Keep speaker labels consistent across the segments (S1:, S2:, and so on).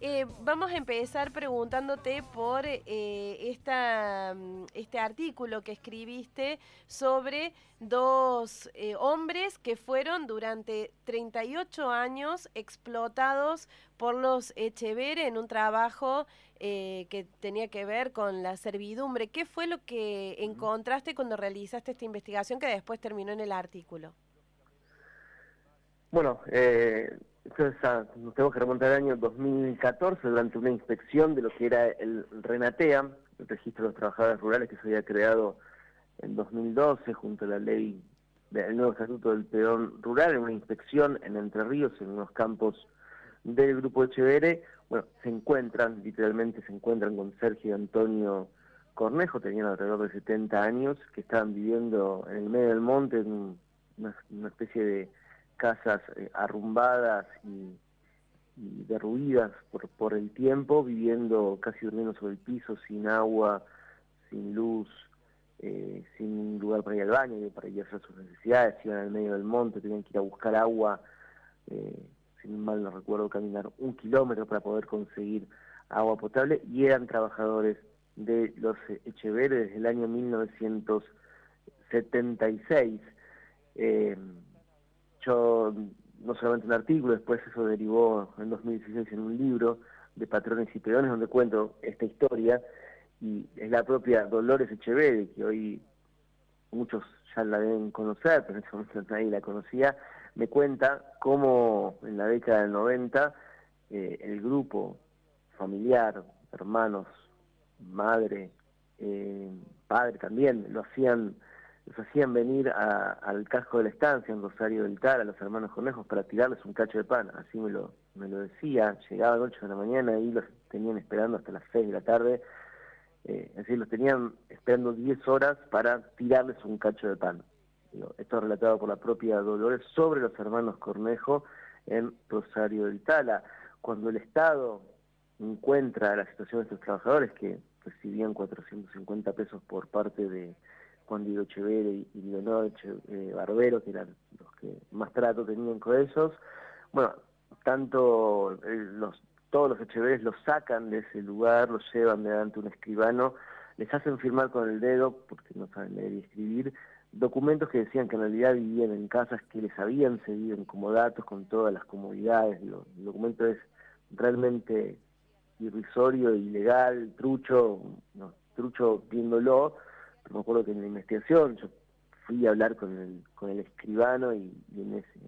S1: Eh, vamos a empezar preguntándote por eh, esta, mm, este artículo que escribiste sobre dos eh, hombres que fueron durante 38 años explotados por los Echeverre en un trabajo que tenía que ver con la servidumbre. ¿Qué fue lo que encontraste cuando realizaste esta investigación que después terminó en el artículo?
S2: Bueno, eh, nos tenemos que remontar al año 2014 durante una inspección de lo que era el RENATEA, el Registro de los Trabajadores Rurales que se había creado en 2012 junto a la ley del nuevo Estatuto del Peón Rural, en una inspección en Entre Ríos, en unos campos del Grupo Echeverre, bueno, se encuentran, literalmente se encuentran con Sergio Antonio Cornejo, tenían alrededor de 70 años, que estaban viviendo en el medio del monte, en una especie de casas eh, arrumbadas y, derruidas por, por el tiempo, viviendo casi durmiendo sobre el piso, sin agua, sin luz, eh, sin lugar para ir al baño, para ir a hacer sus necesidades, iban al medio del monte, tenían que ir a buscar agua, eh, sin mal no recuerdo, caminar un kilómetro para poder conseguir agua potable, y eran trabajadores de los Echeverre desde el año 1976. Eh, yo no solamente un artículo, después eso derivó en 2016 en un libro de patrones y peones donde cuento esta historia y es la propia Dolores Echeverri, que hoy muchos ya la deben conocer, pero en ese momento nadie la conocía, me cuenta cómo en la década del 90 eh, el grupo familiar, hermanos, madre, eh, padre también, lo hacían los hacían venir al casco de la estancia en Rosario del Tar, a los hermanos conejos, para tirarles un cacho de pan, así me lo, me lo decía, llegaba a las 8 de la mañana y los tenían esperando hasta las 6 de la tarde, eh, es decir, los tenían esperando 10 horas para tirarles un cacho de pan. Esto relatado por la propia Dolores sobre los hermanos Cornejo en Rosario del Tala. Cuando el Estado encuentra la situación de estos trabajadores que recibían 450 pesos por parte de Juan Diego Echeverre y, Leonor eh, Barbero, que eran los que más trato tenían con ellos. Bueno, tanto eh, los, todos los Echeverres los sacan de ese lugar, los llevan delante de un escribano, les hacen firmar con el dedo, porque no saben leer y escribir, documentos que decían que en realidad vivían en casas que les habían cedido en comodatos con todas las comodidades. el documento es realmente irrisorio, ilegal, trucho, no, trucho viéndolo, me acuerdo que en la investigación yo fui a hablar con el, con el escribano y, en ese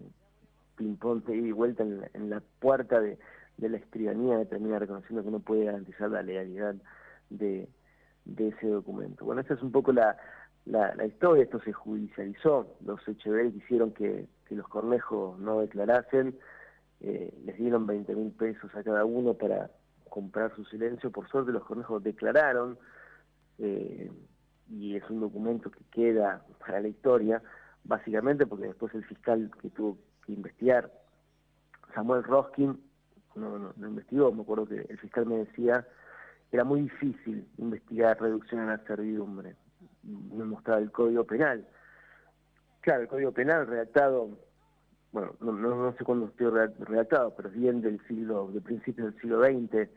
S2: ping-pong y vuelta en la, puerta de, la escribanía termina reconociendo que no puede garantizar la legalidad de, ese documento. Bueno, esa es un poco la, la, historia, esto se judicializó, los Echeverri quisieron que, que los cornejos no declarasen, eh, les dieron 20 mil pesos a cada uno para comprar su silencio, por suerte los cornejos declararon, eh, y es un documento que queda para la historia, básicamente porque después el fiscal que tuvo que investigar, Samuel Roskin, no, no, investigó, me acuerdo que el fiscal me decía era muy difícil investigar reducción en la servidumbre, me mostraba el Código Penal. Claro, el Código Penal redactado, bueno, no, no, sé cuándo estoy redactado, pero bien del siglo, de principios del siglo XX,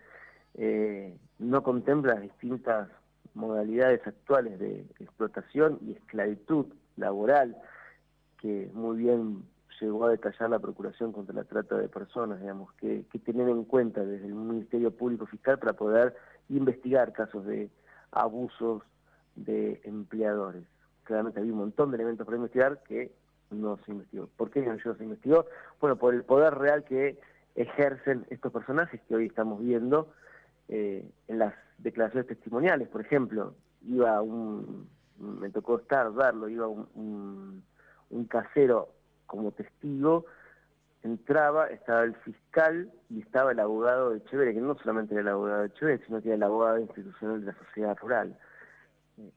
S2: eh, no contempla distintas modalidades actuales de explotación y esclavitud laboral, que muy bien llegó a detallar la Procuración contra la Trata de Personas, digamos, que, que tener en cuenta desde el Ministerio Público Fiscal para poder investigar casos de abusos de empleadores. Claramente había un montón de elementos para investigar que no se investigó. ¿Por qué no se investigó? Bueno, por el poder real que ejercen estos personajes que hoy estamos viendo eh, en las declaraciones testimoniales, por ejemplo, iba un, me tocó estar, verlo, iba un, casero como testigo, entraba, estaba el fiscal y estaba el abogado de Chévere, que no solamente era el abogado de Chévere, sino que era el abogado institucional de la sociedad rural.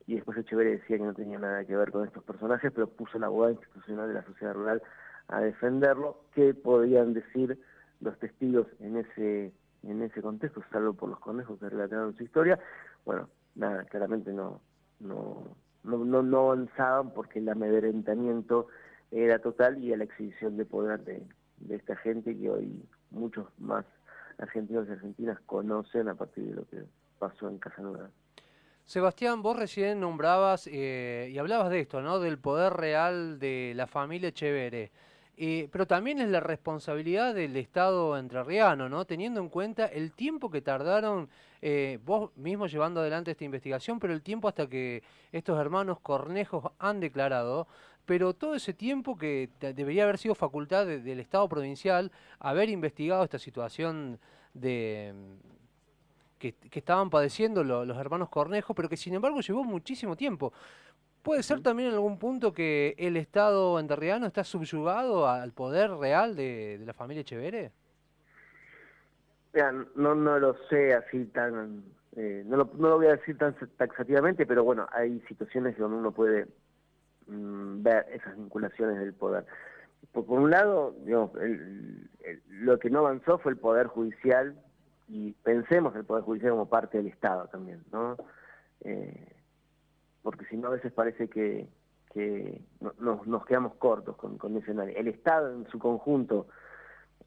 S2: Y después Echeverre decía que no tenía nada que ver con estos personajes, pero puso el abogado institucional de la sociedad rural a defenderlo. ¿Qué podían decir los testigos en ese en ese contexto, salvo por los conejos que relataron su historia, bueno, nada, claramente no, no, no, no, avanzaban porque el amedrentamiento era total y la exhibición de poder de, esta gente que hoy muchos más argentinos y argentinas conocen a partir de lo que pasó en Casa Nueva.
S3: Sebastián, vos recién nombrabas eh, y hablabas de esto, ¿no? Del poder real de la familia Echeverre. Eh, pero también es la responsabilidad del Estado entrerriano, ¿no? Teniendo en cuenta el tiempo que tardaron, eh, vos mismo llevando adelante esta investigación, pero el tiempo hasta que estos hermanos Cornejos han declarado, pero todo ese tiempo que debería haber sido facultad del Estado provincial haber investigado esta situación de que, estaban padeciendo los hermanos Cornejo, pero que sin embargo llevó muchísimo tiempo. ¿Puede ser también en algún punto que el Estado enterriano está subyugado al poder real de, la familia Echeverre?
S2: no, no lo sé así tan... Eh, no, lo, no, lo, voy a decir tan taxativamente, pero bueno, hay situaciones donde uno puede mm, ver esas vinculaciones del poder. Por, un lado, digamos, lo que no avanzó fue el poder judicial y pensemos el Poder Judicial como parte del Estado también, ¿no? Eh, porque si no a veces parece que, que nos quedamos cortos con, con ese El Estado en su conjunto,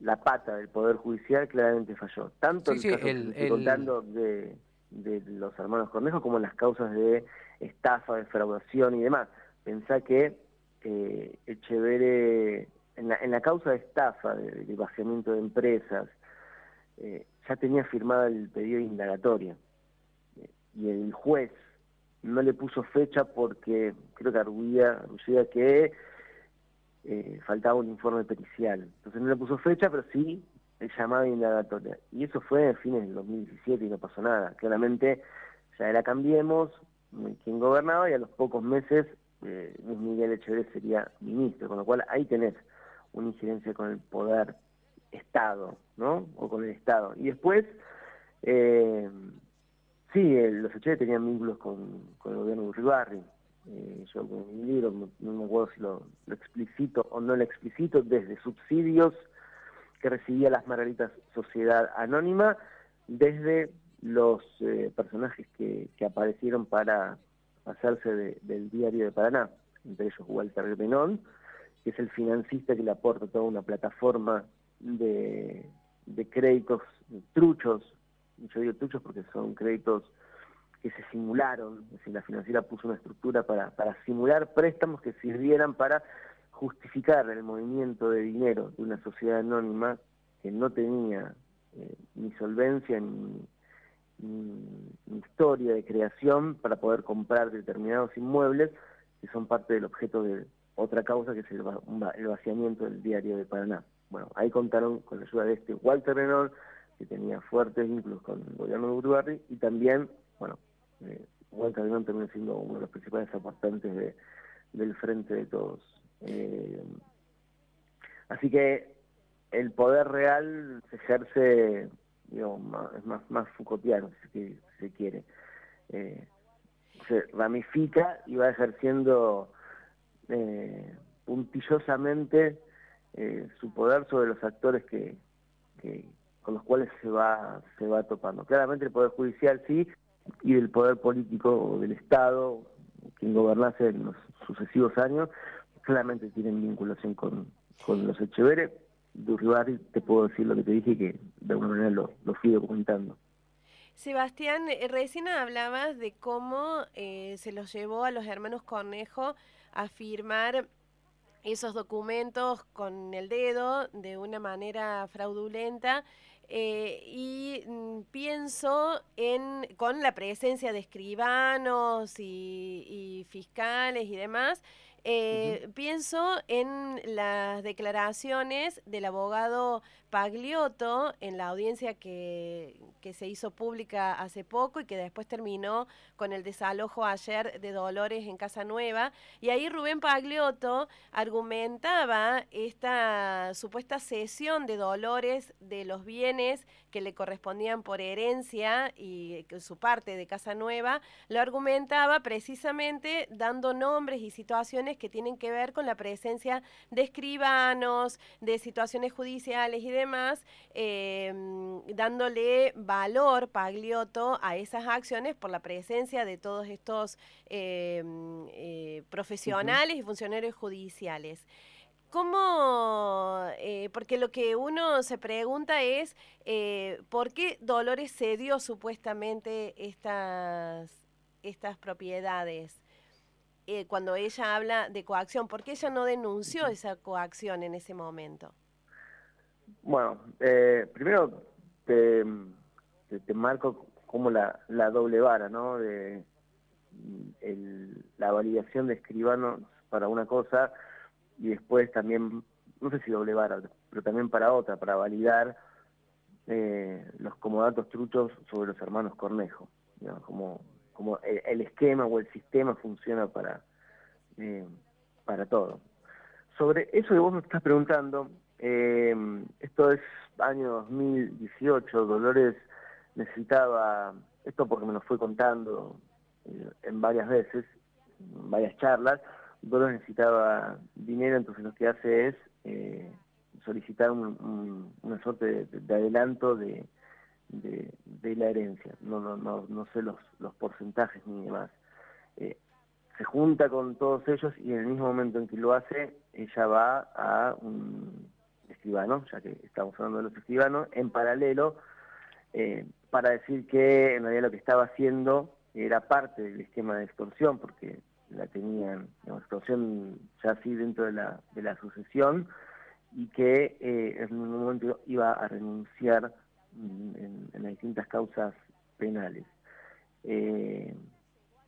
S2: la pata del Poder Judicial claramente falló, tanto en el caso contando de, de los hermanos Cornejo como en las causas de estafa, defraudación y demás. Pensá que eh, Echeverre, en la, en la causa de estafa, de, de vaciamiento de empresas, eh, ya tenía firmado el pedido de indagatoria. Y el juez no le puso fecha porque creo que arguía, que eh, faltaba un informe pericial. Entonces no le puso fecha, pero sí el llamado indagatoria. Y eso fue en fines del 2017 y no pasó nada. Claramente ya era Cambiemos quien gobernaba y a los pocos meses eh, Luis Miguel Echeverría sería ministro, con lo cual ahí tenés una incidencia con el poder Estado, ¿no? O con el Estado. Y después, eh, sí, los Echeverri tenían vínculos con, el gobierno de Uribarri. Eh, yo con mi libro, no, me acuerdo si lo, explicito o no lo explicito, desde subsidios que recibía las Margaritas Sociedad Anónima, desde los eh, personajes que, aparecieron para hacerse del diario de Paraná, entre ellos Walter Benón, que es el financista que le aporta toda una plataforma de, créditos truchos, yo digo truchos porque son créditos que se simularon, es decir, la financiera puso una estructura para, simular préstamos que sirvieran para justificar el movimiento de dinero de una sociedad anónima que no tenía eh, ni solvencia ni, historia de creación para poder comprar determinados inmuebles que son parte del objeto de otra causa que es el, el vaciamiento del diario de Paraná. Bueno, ahí contaron con la ayuda de este Walter Renault, que tenía fuertes vínculos con el gobierno de Uruguay, y también, bueno, eh, Renault terminó siendo uno de los principales aportantes de, del Frente de Todos. Eh, así que el poder real se ejerce, digamos, más, es más, más si se, quiere. Eh, se ramifica y va ejerciendo puntillosamente eh, su poder sobre los actores que, con los cuales se va se va topando. Claramente el poder judicial sí y el poder político del Estado, quien gobernase en los sucesivos años, claramente tienen vinculación con, con los Echeveres. De te puedo decir lo que te dije que de alguna manera lo, lo fui documentando.
S1: Sebastián, eh, recién hablabas de cómo eh, se los llevó a los hermanos Cornejo a firmar esos documentos con el dedo de una manera fraudulenta eh, y mm, pienso en con la presencia de escribanos y fiscales y demás eh, pienso en las declaraciones del abogado Pagliotto en la audiencia que, que, se hizo pública hace poco y que después terminó con el desalojo ayer de Dolores en Casa Nueva. Y ahí Rubén Pagliotto argumentaba esta supuesta cesión de Dolores de los bienes que le correspondían por herencia y su parte de Casa Nueva, lo argumentaba precisamente dando nombres y situaciones que tienen que ver con la presencia de escribanos, de situaciones judiciales y demás, em, dándole valor, Pagliotto, a esas acciones por la presencia de todos estos em, eh, profesionales y funcionarios judiciales. ¿Cómo? Eh, porque lo que uno se pregunta es eh, por qué Dolores cedió supuestamente estas, estas propiedades eh, cuando ella habla de coacción. ¿Por qué ella no denunció esa coacción en ese momento?
S2: Bueno, primero te, marco como la, doble vara, ¿no? De el, la validación de escribanos para una cosa y después también, no sé si doble vara, pero también para otra, para validar eh, los comodatos truchos sobre los hermanos Cornejo, como, como el, esquema o el sistema funciona para, eh, para todo. Sobre eso que vos me estás preguntando, eh, esto es año 2018, Dolores necesitaba, esto porque me lo fue contando en varias veces, en varias charlas, Dolores necesitaba dinero, entonces lo que hace es eh, solicitar una suerte de, adelanto de, de, la herencia. No, no, no, no sé los, los porcentajes ni demás. Eh, se junta con todos ellos y en el mismo momento en que lo hace, ella va a un ya que estamos hablando de los escribanos, en paralelo, eh, para decir que en realidad lo que estaba haciendo era parte del esquema de extorsión, porque la tenían, la extorsión ya así dentro de la, de la sucesión, y que eh, en un momento iba a renunciar en, las distintas causas penales. Eh,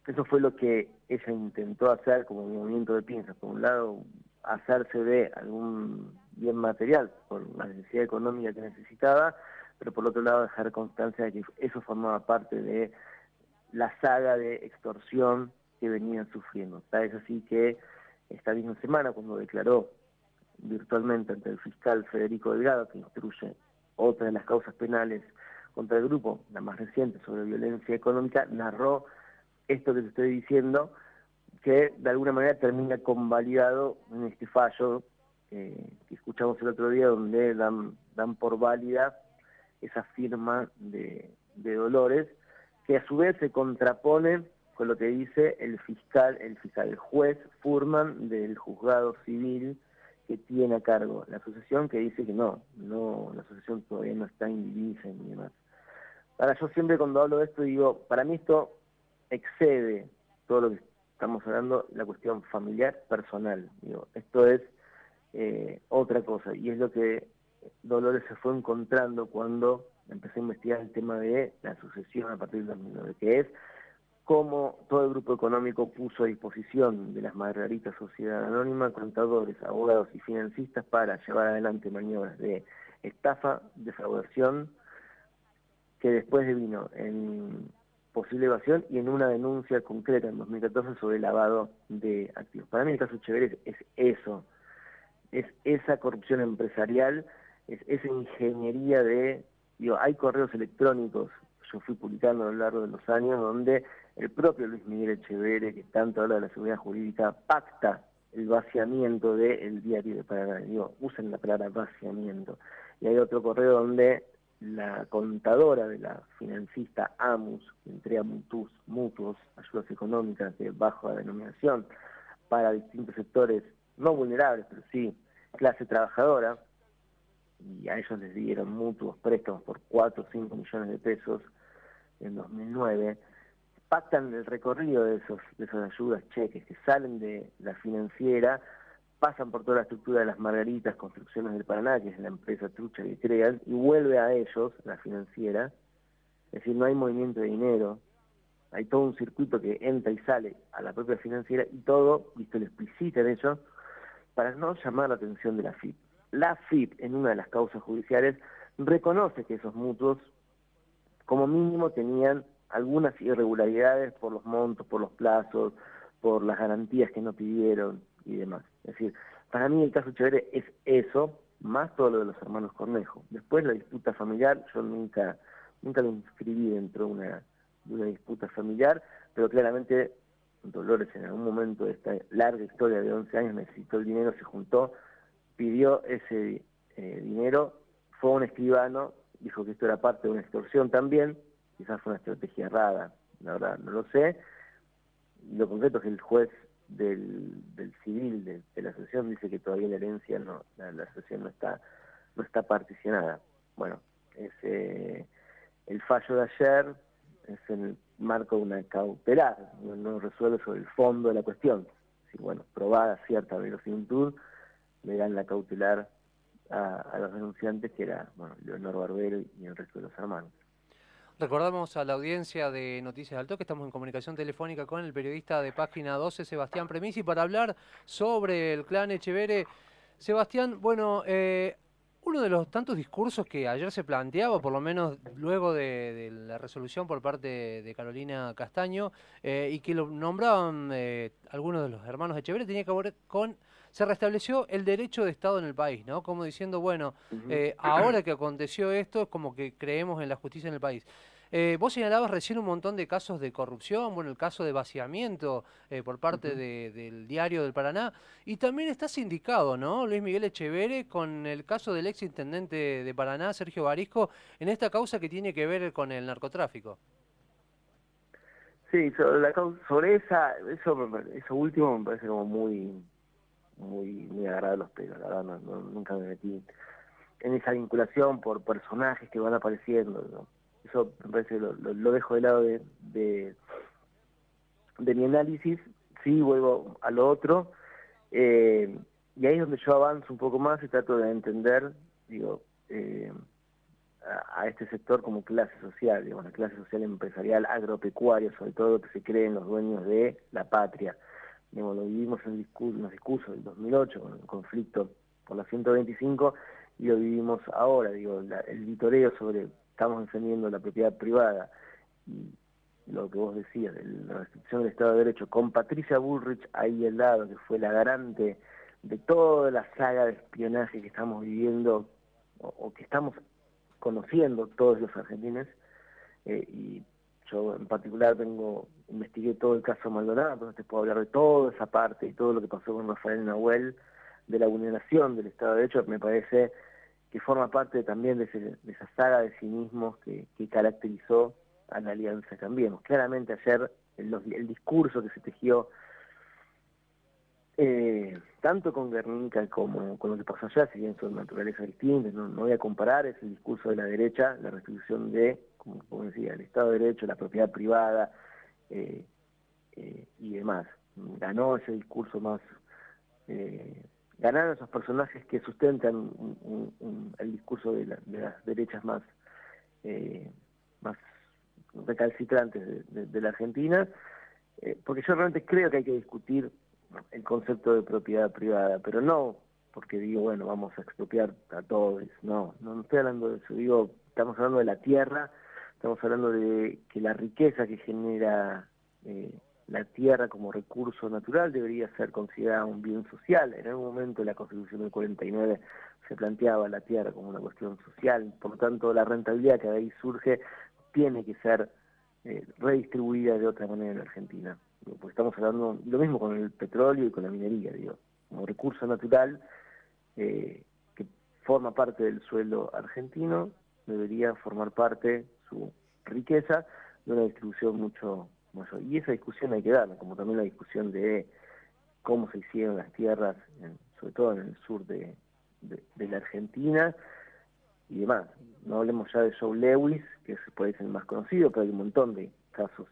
S2: eso fue lo que ella intentó hacer como movimiento de pinzas. Por un lado, hacerse de algún bien material por la necesidad económica que necesitaba, pero por otro lado dejar constancia de que eso formaba parte de la saga de extorsión que venían sufriendo. Es así que esta misma semana, cuando declaró virtualmente ante el fiscal Federico Delgado, que instruye otra de las causas penales contra el grupo, la más reciente sobre violencia económica, narró esto que te estoy diciendo, que de alguna manera termina convalidado en este fallo eh, que escuchamos el otro día, donde dan, dan por válida esa firma de, de Dolores, que a su vez se contrapone con lo que dice el fiscal, el fiscal, el juez Furman del juzgado civil que tiene a cargo la asociación, que dice que no, no, la asociación todavía no está indivisa ni demás. Para yo siempre cuando hablo de esto digo, para mí esto excede todo lo que estamos hablando, la cuestión familiar, personal. Digo, esto es eh, otra cosa y es lo que Dolores se fue encontrando cuando empecé a investigar el tema de la sucesión a partir del 2009, que es cómo todo el grupo económico puso a disposición de las Margaritas Sociedad Anónima contadores, abogados y financistas para llevar adelante maniobras de estafa, defraudación, que después vino en posible evasión y en una denuncia concreta en 2014 sobre lavado de activos. Para mí el caso Chévere es eso, es esa corrupción empresarial, es esa ingeniería de, digo, hay correos electrónicos, yo fui publicando a lo largo de los años, donde el propio Luis Miguel Echeverre, que tanto habla de la seguridad jurídica, pacta el vaciamiento del diario de Paraná. Digo, usen la palabra vaciamiento. Y hay otro correo donde la contadora de la financista AMUS, que entrega mutuos, mutuos, ayudas económicas de baja denominación para distintos sectores no vulnerables, pero sí clase trabajadora, y a ellos les dieron mutuos préstamos por 4 o 5 millones de pesos en 2009, pactan el recorrido de, esos, de esas ayudas cheques que salen de la financiera, pasan por toda la estructura de las Margaritas Construcciones del Paraná, que es la empresa trucha que crean, y vuelve a ellos, la financiera, es decir, no hay movimiento de dinero, hay todo un circuito que entra y sale a la propia financiera y todo, visto lo explicitan ellos, para no llamar la atención de la FIP. La FIP, en una de las causas judiciales, reconoce que esos mutuos, como mínimo, tenían algunas irregularidades por los montos, por los plazos, por las garantías que no pidieron y demás. Es decir, para mí el caso Chévere es eso, más todo lo de los hermanos Cornejo. Después la disputa familiar, yo nunca, nunca lo inscribí dentro de una, de una disputa familiar, pero claramente Dolores en algún momento de esta larga historia de 11 años necesitó el dinero, se juntó, pidió ese eh, dinero, fue un escribano, dijo que esto era parte de una extorsión también, quizás fue una estrategia errada, la verdad no lo sé. Lo concreto es que el juez del, civil de, la asociación dice que todavía la herencia no, la, asociación no está, no está particionada. Bueno, ese, el fallo de ayer es el marco una cautelar, no, resuelve sobre el fondo de la cuestión. Si, bueno, probada cierta verosimilitud, le dan la cautelar a, los denunciantes, que era bueno, Leonor Barbero y el resto de los hermanos.
S3: Recordamos a la audiencia de Noticias Alto que estamos en comunicación telefónica con el periodista de Página 12, Sebastián Premisi, para hablar sobre el clan Echevere. Sebastián, bueno, eh, uno de los tantos discursos que ayer se planteaba, por lo menos luego de, la resolución por parte de Carolina Castaño, eh, y que lo nombraban eh, algunos de los hermanos Echeverri, tenía que ver con se restableció el derecho de Estado en el país, ¿no? Como diciendo, bueno, eh, ahora que aconteció esto, es como que creemos en la justicia en el país. Eh, vos señalabas recién un montón de casos de corrupción, bueno, el caso de vaciamiento eh, por parte del diario del Paraná, y también está sindicado, ¿no? Luis Miguel Echevere con el caso del ex intendente de Paraná, Sergio Barisco, en esta causa que tiene que ver con el narcotráfico.
S2: Sí, sobre, la sobre esa, eso, eso último me parece como muy muy muy agarrado los pelos, la verdad nunca me metí en esa vinculación por personajes que van apareciendo, eso parece lo, lo, dejo de lado de, de, mi análisis, sí vuelvo a lo otro, eh, y ahí es donde yo avanzo un poco más y trato de entender, digo, eh, a, este sector como clase social, digo, la clase social empresarial agropecuaria, sobre todo que se creen los dueños de la patria. Lo vivimos en, en los discursos del 2008 con el conflicto por la 125 y lo vivimos ahora, digo, el vitoreo sobre estamos defendiendo la propiedad privada. Y lo que vos decías, de la restricción del Estado de Derecho, con Patricia Bullrich ahí al lado, que fue la garante de toda la saga de espionaje que estamos viviendo o, que estamos conociendo todos los argentinos, eh, y yo en particular tengo, investigué todo el caso Maldonado, entonces te puedo hablar de toda esa parte y todo lo que pasó con Rafael Nahuel, de la vulneración del Estado de Derecho, me parece que forma parte también de, esa saga de cinismos que, caracterizó a la Alianza Cambiemos. Claramente ayer el, discurso que se tejió eh, tanto con Guernica como con lo que pasó allá, si bien son naturalezas distintas, no, no voy a comparar, es el discurso de la derecha, la restitución de como, decía, el Estado de Derecho, la propiedad privada eh, eh, y demás. Ganó ese discurso más, eh, ganaron esos personajes que sustentan el discurso de, las derechas más, más recalcitrantes de, la Argentina, porque yo realmente creo que hay que discutir el concepto de propiedad privada, pero no porque digo, bueno, vamos a expropiar a todos, no, no, no estoy hablando de eso, digo, estamos hablando de la tierra Estamos hablando de que la riqueza que genera eh, la tierra como recurso natural debería ser considerada un bien social. En algún momento la Constitución del 49 se planteaba la tierra como una cuestión social, por lo tanto la rentabilidad que de ahí surge tiene que ser eh, redistribuida de otra manera en Argentina. Porque estamos hablando lo mismo con el petróleo y con la minería, digo, como recurso natural eh, que forma parte del suelo argentino, debería formar parte su riqueza de una distribución mucho Y esa discusión hay que darla, como también la discusión de cómo se hicieron las tierras, sobre todo en el sur de, la Argentina y demás. No hablemos ya de Joe Lewis, que es puede ser el más conocido, pero hay un montón de casos.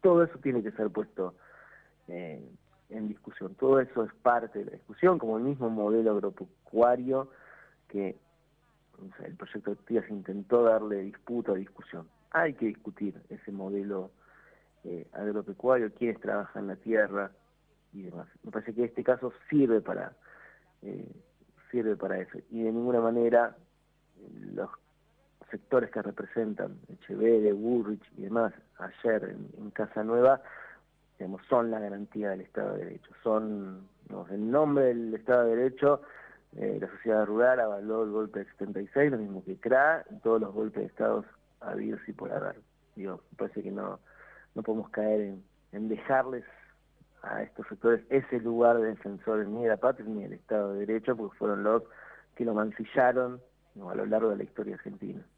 S2: Todo eso tiene que ser puesto eh, en discusión. Todo eso es parte de la discusión, como el mismo modelo agropecuario que el proyecto de se intentó darle disputa, discusión. Hay que discutir ese modelo eh, agropecuario, quiénes trabajan la tierra y demás. Me parece que este caso sirve para eh, sirve para eso y de ninguna manera los sectores que representan Echeverre, Burrich y demás ayer en, Casa Nueva digamos, son la garantía del Estado de Derecho, son en nombre del Estado de Derecho eh, la sociedad rural avaló el golpe de 76, lo mismo que CRA, y todos los golpes de estados habidos y por haber. Digo, parece que no, no podemos caer en, dejarles a estos sectores ese lugar de defensores ni de la patria ni del Estado de Derecho, porque fueron los que lo mancillaron a lo largo de la historia argentina.